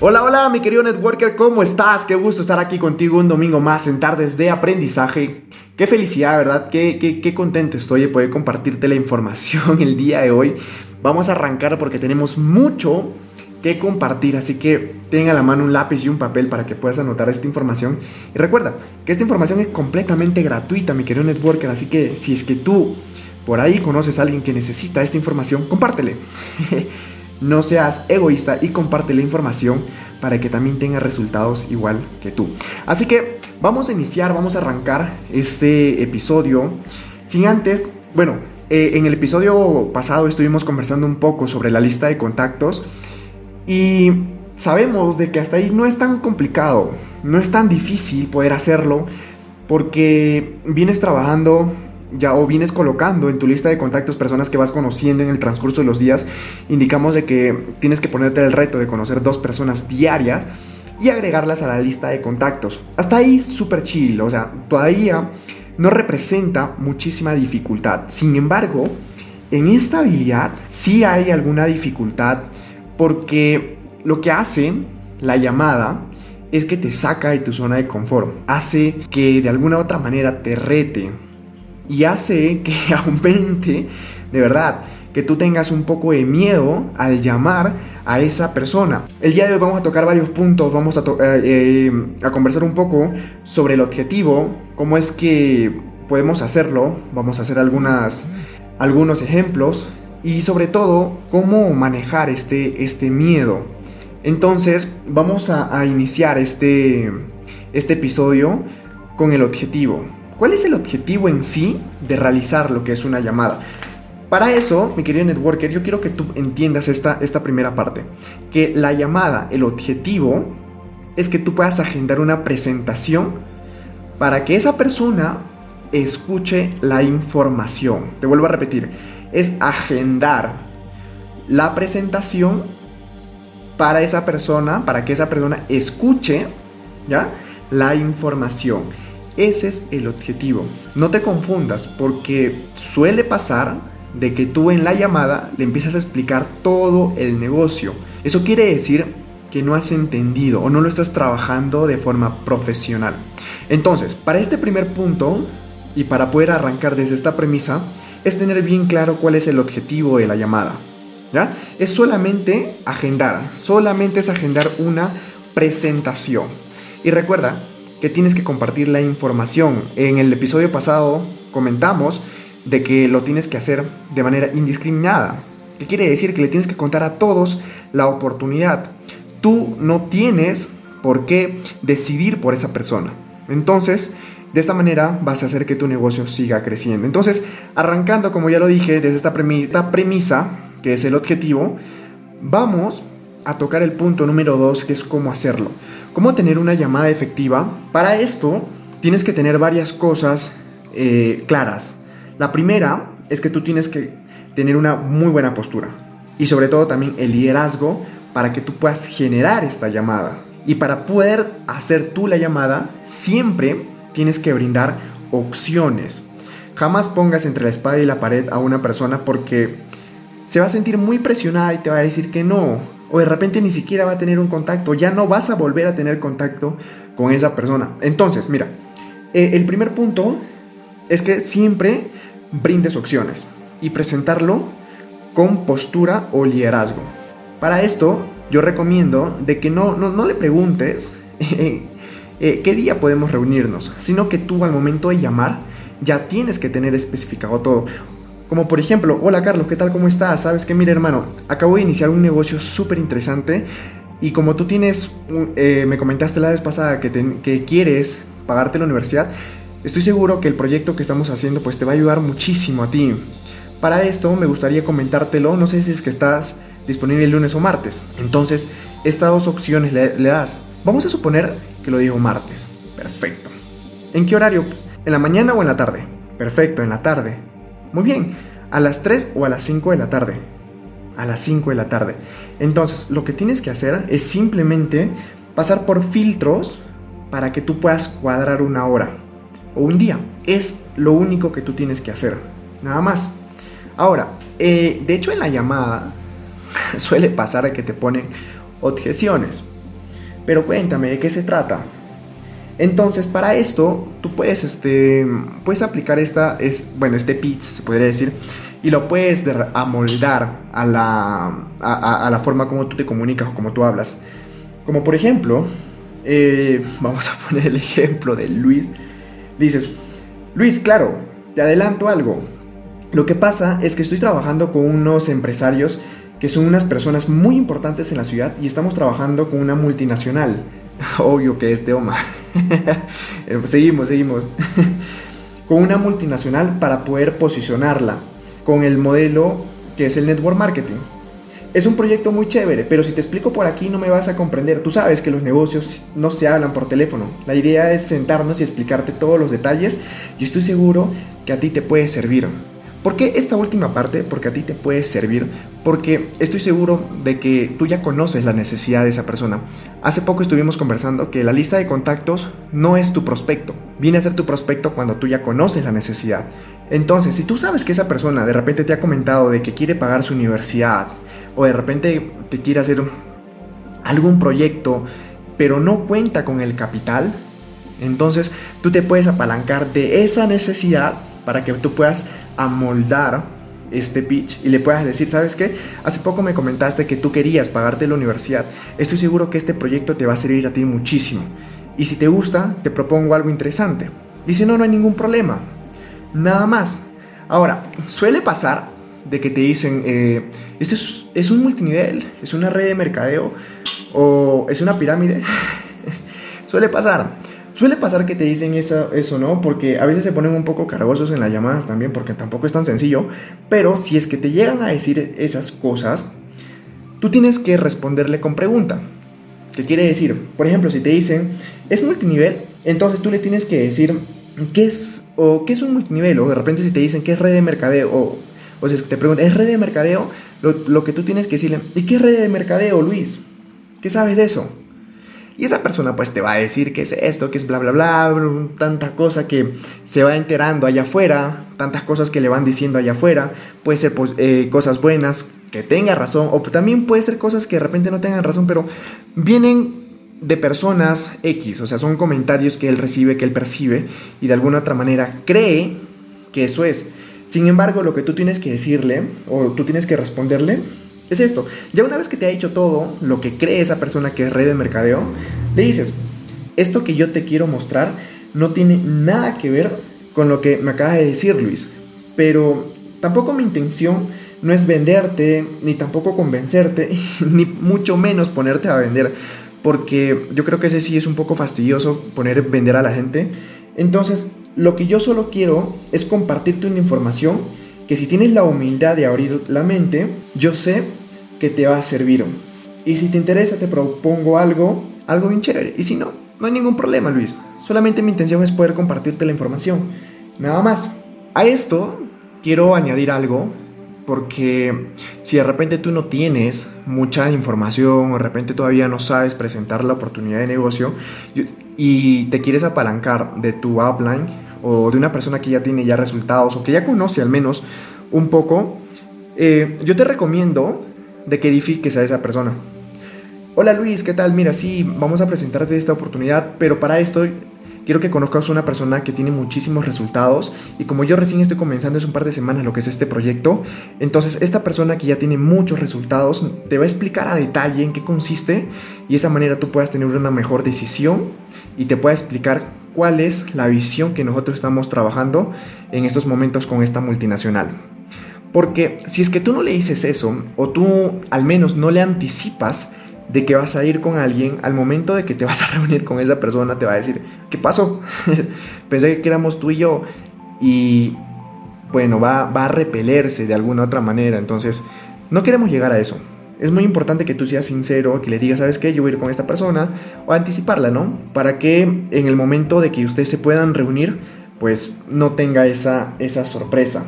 Hola, hola, mi querido networker, ¿cómo estás? Qué gusto estar aquí contigo un domingo más en Tardes de Aprendizaje. Qué felicidad, ¿verdad? Qué, qué, qué contento estoy de poder compartirte la información el día de hoy. Vamos a arrancar porque tenemos mucho que compartir, así que ten a la mano un lápiz y un papel para que puedas anotar esta información. Y recuerda que esta información es completamente gratuita, mi querido networker, así que si es que tú por ahí conoces a alguien que necesita esta información, compártele. No seas egoísta y comparte la información para que también tenga resultados igual que tú. Así que vamos a iniciar, vamos a arrancar este episodio. Sin antes, bueno, eh, en el episodio pasado estuvimos conversando un poco sobre la lista de contactos y sabemos de que hasta ahí no es tan complicado, no es tan difícil poder hacerlo porque vienes trabajando ya o vienes colocando en tu lista de contactos personas que vas conociendo en el transcurso de los días, indicamos de que tienes que ponerte el reto de conocer dos personas diarias y agregarlas a la lista de contactos. Hasta ahí súper chill, o sea, todavía no representa muchísima dificultad. Sin embargo, en esta habilidad sí hay alguna dificultad porque lo que hace la llamada es que te saca de tu zona de confort, hace que de alguna otra manera te rete, y hace que aumente, de verdad, que tú tengas un poco de miedo al llamar a esa persona. El día de hoy vamos a tocar varios puntos, vamos a, eh, eh, a conversar un poco sobre el objetivo, cómo es que podemos hacerlo, vamos a hacer algunas, algunos ejemplos y sobre todo cómo manejar este, este miedo. Entonces vamos a, a iniciar este, este episodio con el objetivo. ¿Cuál es el objetivo en sí de realizar lo que es una llamada? Para eso, mi querido networker, yo quiero que tú entiendas esta, esta primera parte. Que la llamada, el objetivo, es que tú puedas agendar una presentación para que esa persona escuche la información. Te vuelvo a repetir, es agendar la presentación para esa persona, para que esa persona escuche, ¿ya? La información. Ese es el objetivo. No te confundas porque suele pasar de que tú en la llamada le empiezas a explicar todo el negocio. Eso quiere decir que no has entendido o no lo estás trabajando de forma profesional. Entonces, para este primer punto y para poder arrancar desde esta premisa, es tener bien claro cuál es el objetivo de la llamada. ¿Ya? Es solamente agendar, solamente es agendar una presentación. Y recuerda que tienes que compartir la información. En el episodio pasado comentamos de que lo tienes que hacer de manera indiscriminada. ¿Qué quiere decir? Que le tienes que contar a todos la oportunidad. Tú no tienes por qué decidir por esa persona. Entonces, de esta manera vas a hacer que tu negocio siga creciendo. Entonces, arrancando, como ya lo dije, desde esta premisa, que es el objetivo, vamos a tocar el punto número 2, que es cómo hacerlo. Cómo tener una llamada efectiva. Para esto, tienes que tener varias cosas eh, claras. La primera es que tú tienes que tener una muy buena postura. Y sobre todo también el liderazgo para que tú puedas generar esta llamada. Y para poder hacer tú la llamada, siempre tienes que brindar opciones. Jamás pongas entre la espada y la pared a una persona porque se va a sentir muy presionada y te va a decir que no. O de repente ni siquiera va a tener un contacto. Ya no vas a volver a tener contacto con esa persona. Entonces, mira, eh, el primer punto es que siempre brindes opciones y presentarlo con postura o liderazgo. Para esto, yo recomiendo de que no, no, no le preguntes eh, eh, qué día podemos reunirnos, sino que tú al momento de llamar ya tienes que tener especificado todo. Como por ejemplo, hola Carlos, ¿qué tal? ¿Cómo estás? Sabes que, mira hermano, acabo de iniciar un negocio súper interesante y como tú tienes, eh, me comentaste la vez pasada que, que quieres pagarte la universidad, estoy seguro que el proyecto que estamos haciendo pues te va a ayudar muchísimo a ti. Para esto me gustaría comentártelo, no sé si es que estás disponible el lunes o martes. Entonces, estas dos opciones le, le das. Vamos a suponer que lo dijo martes. Perfecto. ¿En qué horario? ¿En la mañana o en la tarde? Perfecto, en la tarde. Muy bien, a las 3 o a las 5 de la tarde. A las 5 de la tarde. Entonces, lo que tienes que hacer es simplemente pasar por filtros para que tú puedas cuadrar una hora o un día. Es lo único que tú tienes que hacer. Nada más. Ahora, eh, de hecho en la llamada suele pasar que te ponen objeciones. Pero cuéntame, ¿de qué se trata? Entonces, para esto, tú puedes, este, puedes aplicar esta, es, bueno, este pitch, se podría decir, y lo puedes amoldar a la, a, la forma como tú te comunicas o como tú hablas. Como por ejemplo, eh, vamos a poner el ejemplo de Luis. Dices, Luis, claro, te adelanto algo. Lo que pasa es que estoy trabajando con unos empresarios que son unas personas muy importantes en la ciudad y estamos trabajando con una multinacional. Obvio que es de OMA. Eh, seguimos, seguimos. con una multinacional para poder posicionarla con el modelo que es el network marketing. Es un proyecto muy chévere, pero si te explico por aquí no me vas a comprender. Tú sabes que los negocios no se hablan por teléfono. La idea es sentarnos y explicarte todos los detalles y estoy seguro que a ti te puede servir. ¿Por qué esta última parte? Porque a ti te puede servir, porque estoy seguro de que tú ya conoces la necesidad de esa persona. Hace poco estuvimos conversando que la lista de contactos no es tu prospecto, viene a ser tu prospecto cuando tú ya conoces la necesidad. Entonces, si tú sabes que esa persona de repente te ha comentado de que quiere pagar su universidad, o de repente te quiere hacer algún proyecto, pero no cuenta con el capital, entonces tú te puedes apalancar de esa necesidad para que tú puedas amoldar este pitch y le puedas decir, ¿sabes qué? Hace poco me comentaste que tú querías pagarte la universidad. Estoy seguro que este proyecto te va a servir a ti muchísimo. Y si te gusta, te propongo algo interesante. Y si no, no hay ningún problema. Nada más. Ahora, suele pasar de que te dicen, eh, este es, es un multinivel, es una red de mercadeo o es una pirámide. suele pasar. Suele pasar que te dicen eso, ¿no? Porque a veces se ponen un poco cargosos en las llamadas también, porque tampoco es tan sencillo. Pero si es que te llegan a decir esas cosas, tú tienes que responderle con pregunta. ¿Qué quiere decir? Por ejemplo, si te dicen, es multinivel, entonces tú le tienes que decir, ¿qué es, o, ¿qué es un multinivel? O de repente si te dicen, ¿qué es red de mercadeo? O, o si es que te preguntan, ¿es red de mercadeo? Lo, lo que tú tienes que decirle, ¿y qué es red de mercadeo, Luis? ¿Qué sabes de eso? Y esa persona pues te va a decir que es esto, que es bla, bla, bla, tanta cosa que se va enterando allá afuera, tantas cosas que le van diciendo allá afuera, puede ser pues, eh, cosas buenas, que tenga razón, o también puede ser cosas que de repente no tengan razón, pero vienen de personas X, o sea, son comentarios que él recibe, que él percibe, y de alguna otra manera cree que eso es. Sin embargo, lo que tú tienes que decirle, o tú tienes que responderle, es esto. Ya una vez que te ha dicho todo lo que cree esa persona que es red de mercadeo, le dices, esto que yo te quiero mostrar no tiene nada que ver con lo que me acaba de decir Luis. Pero tampoco mi intención no es venderte, ni tampoco convencerte, ni mucho menos ponerte a vender. Porque yo creo que ese sí es un poco fastidioso poner vender a la gente. Entonces, lo que yo solo quiero es compartirte una información que si tienes la humildad de abrir la mente, yo sé que te va a servir. Y si te interesa, te propongo algo, algo bien chévere. Y si no, no hay ningún problema, Luis. Solamente mi intención es poder compartirte la información. Nada más. A esto quiero añadir algo porque si de repente tú no tienes mucha información o de repente todavía no sabes presentar la oportunidad de negocio y te quieres apalancar de tu upline o de una persona que ya tiene ya resultados o que ya conoce al menos un poco, eh, yo te recomiendo de que edifiques a esa persona. Hola Luis, ¿qué tal? Mira, sí, vamos a presentarte esta oportunidad, pero para esto quiero que conozcas a una persona que tiene muchísimos resultados y como yo recién estoy comenzando es un par de semanas lo que es este proyecto, entonces esta persona que ya tiene muchos resultados te va a explicar a detalle en qué consiste y de esa manera tú puedas tener una mejor decisión y te pueda explicar cuál es la visión que nosotros estamos trabajando en estos momentos con esta multinacional. Porque si es que tú no le dices eso, o tú al menos no le anticipas de que vas a ir con alguien, al momento de que te vas a reunir con esa persona, te va a decir, ¿qué pasó? Pensé que éramos tú y yo. Y bueno, va, va a repelerse de alguna otra manera. Entonces, no queremos llegar a eso es muy importante que tú seas sincero, que le digas, ¿sabes qué? Yo voy a ir con esta persona, o anticiparla, ¿no? Para que en el momento de que ustedes se puedan reunir, pues no tenga esa, esa sorpresa.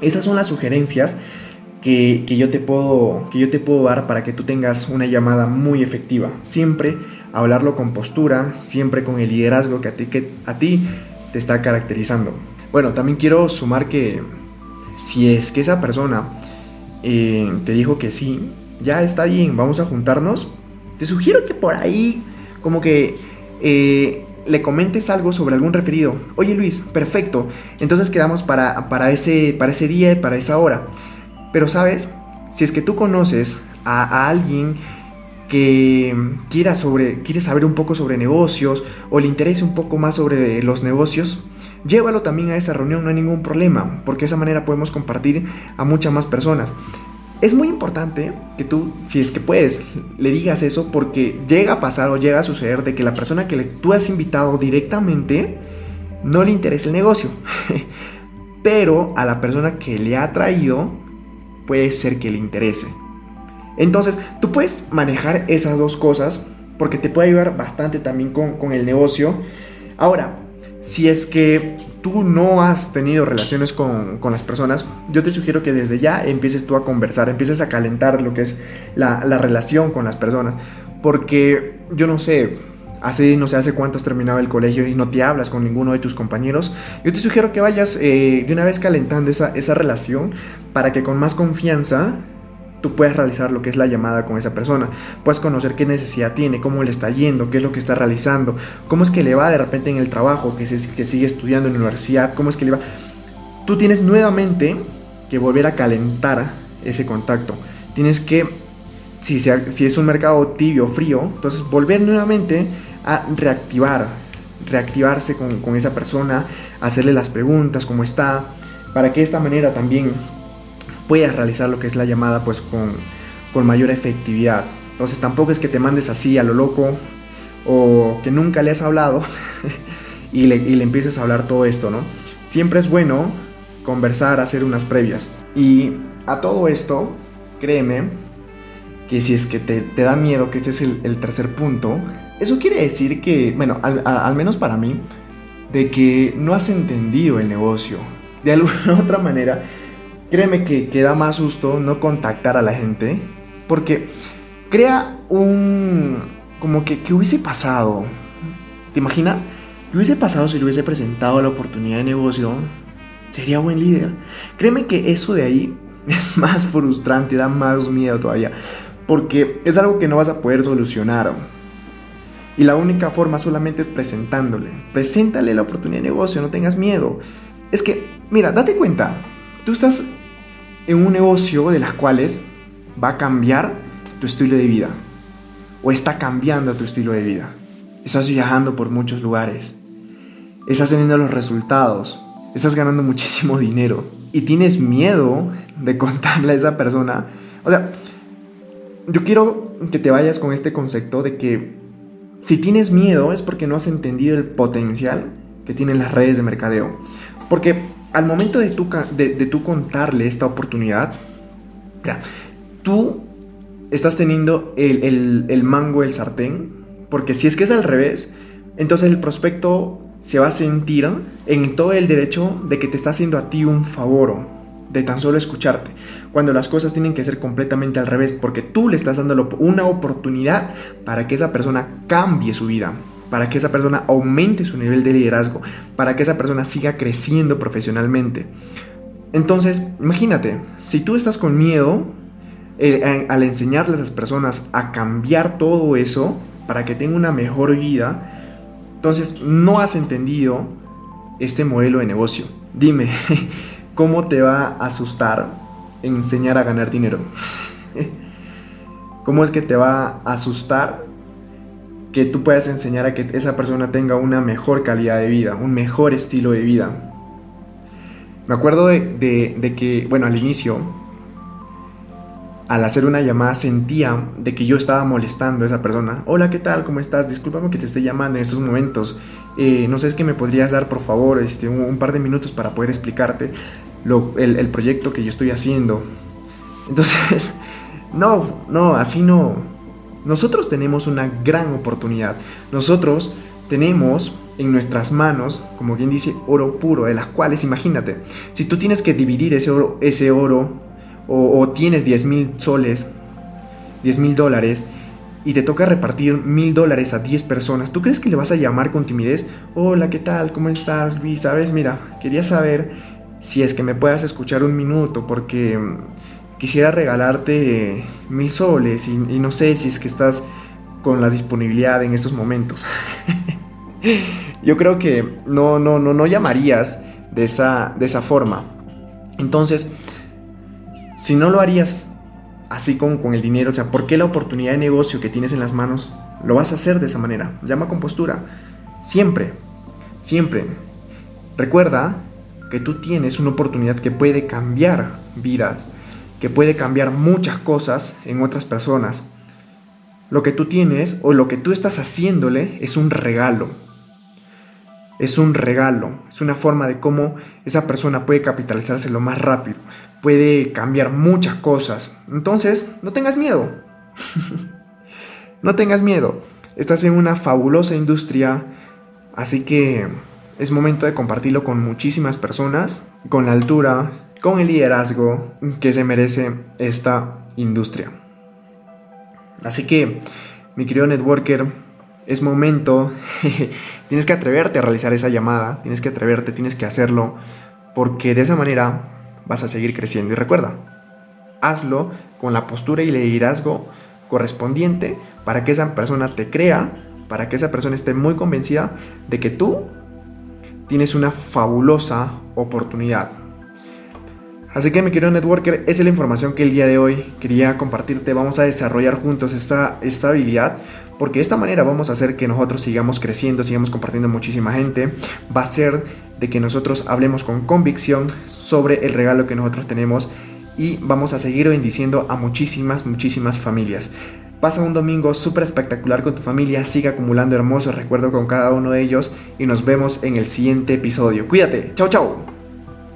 Esas son las sugerencias que, yo te puedo, que yo te puedo dar para que tú tengas una llamada muy efectiva. Siempre hablarlo con postura, siempre con el liderazgo que a ti, que a ti te está caracterizando. Bueno, también quiero sumar que si es que esa persona eh, te dijo que sí, ya está bien, vamos a juntarnos, te sugiero que por ahí como que eh, le comentes algo sobre algún referido. Oye Luis, perfecto, entonces quedamos para, para, ese, para ese día y para esa hora. Pero sabes, si es que tú conoces a, alguien que quiera, sobre, quiere saber un poco sobre negocios o le interese un poco más sobre los negocios, llévalo también a esa reunión, no hay ningún problema, porque de esa manera podemos compartir a muchas más personas. Es muy importante que tú, si es que puedes, le digas eso porque llega a pasar o llega a suceder de que la persona que tú has invitado directamente no le interesa el negocio. Pero a la persona que le ha traído puede ser que le interese. Entonces, tú puedes manejar esas dos cosas porque te puede ayudar bastante también con, con el negocio. Ahora, si es que tú no has tenido relaciones con, con, las personas, yo te sugiero que desde ya empieces tú a conversar, empieces a calentar lo que es la, la relación con las personas. Porque yo no sé, hace no sé hace cuánto has terminado el colegio y no te hablas con ninguno de tus compañeros, yo te sugiero que vayas eh, de una vez calentando esa, esa relación para que con más confianza tú puedes realizar lo que es la llamada con esa persona. Puedes conocer qué necesidad tiene, cómo le está yendo, qué es lo que está realizando, cómo es que le va de repente en el trabajo, que, que sigue estudiando en la universidad, cómo es que le va. Tú tienes nuevamente que volver a calentar ese contacto. Tienes que, si, es un mercado tibio, frío, entonces volver nuevamente a reactivar, reactivarse con, con esa persona, hacerle las preguntas, cómo está, para que de esta manera también puedas realizar lo que es la llamada pues con, con mayor efectividad. Entonces tampoco es que te mandes así a lo loco o que nunca le has hablado y, le, y le empieces a hablar todo esto, ¿no? Siempre es bueno conversar, hacer unas previas. Y a todo esto, créeme que si es que te, te da miedo, que este es el, tercer punto, eso quiere decir que, bueno, al menos para mí, de que no has entendido el negocio. De alguna otra manera, créeme que, que da más susto no contactar a la gente, porque crea un... como que, ¿qué hubiese pasado? ¿Te imaginas? ¿Qué hubiese pasado si le hubiese presentado la oportunidad de negocio? Sería buen líder. Créeme que eso de ahí es más frustrante, da más miedo todavía, porque es algo que no vas a poder solucionar. Y la única forma solamente es presentándole. Preséntale la oportunidad de negocio, no tengas miedo. Es que, mira, date cuenta, tú estás en un negocio de las cuales va a cambiar tu estilo de vida o está cambiando tu estilo de vida. Estás viajando por muchos lugares, estás teniendo los resultados, estás ganando muchísimo dinero y tienes miedo de contarle a esa persona. O sea, yo quiero que te vayas con este concepto de que si tienes miedo es porque no has entendido el potencial que tienen las redes de mercadeo. Porque al momento de tú, de, contarle esta oportunidad, ya, tú estás teniendo el, el, mango del sartén, porque si es que es al revés, entonces el prospecto se va a sentir en todo el derecho de que te está haciendo a ti un favor, de tan solo escucharte, cuando las cosas tienen que ser completamente al revés, porque tú le estás dando una oportunidad para que esa persona cambie su vida para que esa persona aumente su nivel de liderazgo, para que esa persona siga creciendo profesionalmente. Entonces, imagínate, si tú estás con miedo eh, al enseñarle a las personas a cambiar todo eso para que tenga una mejor vida, entonces no has entendido este modelo de negocio. Dime, ¿cómo te va a asustar enseñar a ganar dinero? ¿Cómo es que te va a asustar que tú puedas enseñar a que esa persona tenga una mejor calidad de vida, un mejor estilo de vida. Me acuerdo de, que, bueno, al inicio, al hacer una llamada sentía de que yo estaba molestando a esa persona. Hola, ¿qué tal? ¿Cómo estás? Discúlpame que te esté llamando en estos momentos. Eh, no sé, es que me podrías dar, por favor, este, un, par de minutos para poder explicarte lo, el proyecto que yo estoy haciendo. Entonces, no, no, así no, nosotros tenemos una gran oportunidad. Nosotros tenemos en nuestras manos, como quien dice, oro puro, de las cuales, imagínate, si tú tienes que dividir ese oro, ese oro o, tienes 10 mil soles, 10 mil dólares, y te toca repartir mil dólares a 10 personas, ¿tú crees que le vas a llamar con timidez? Hola, ¿qué tal? ¿Cómo estás, Luis? Sabes, mira, quería saber si es que me puedas escuchar un minuto, porque quisiera regalarte mil soles y, no sé si es que estás con la disponibilidad en estos momentos. Yo creo que no, no, no, no llamarías de esa, de esa forma. Entonces, si no lo harías así con el dinero, o sea, ¿por qué la oportunidad de negocio que tienes en las manos lo vas a hacer de esa manera? Llama con postura. Siempre, siempre. Recuerda que tú tienes una oportunidad que puede cambiar vidas, que puede cambiar muchas cosas en otras personas. Lo que tú tienes o lo que tú estás haciéndole es un regalo. Es un regalo, es una forma de cómo esa persona puede capitalizarse lo más rápido, puede cambiar muchas cosas. Entonces, no tengas miedo. no tengas miedo. Estás en una fabulosa industria, así que es momento de compartirlo con muchísimas personas, con la altura, con el liderazgo que se merece esta industria. Así que, mi querido networker, es momento, tienes que atreverte a realizar esa llamada, tienes que atreverte, tienes que hacerlo, porque de esa manera vas a seguir creciendo. Y recuerda, hazlo con la postura y liderazgo correspondiente para que esa persona te crea, para que esa persona esté muy convencida de que tú tienes una fabulosa oportunidad. Así que mi querido networker, esa es la información que el día de hoy quería compartirte. Vamos a desarrollar juntos esta, esta habilidad porque de esta manera vamos a hacer que nosotros sigamos creciendo, sigamos compartiendo muchísima gente. Va a ser de que nosotros hablemos con convicción sobre el regalo que nosotros tenemos y vamos a seguir bendiciendo a muchísimas, muchísimas familias. Pasa un domingo súper espectacular con tu familia, sigue acumulando hermosos recuerdos con cada uno de ellos y nos vemos en el siguiente episodio. Cuídate, chao chao.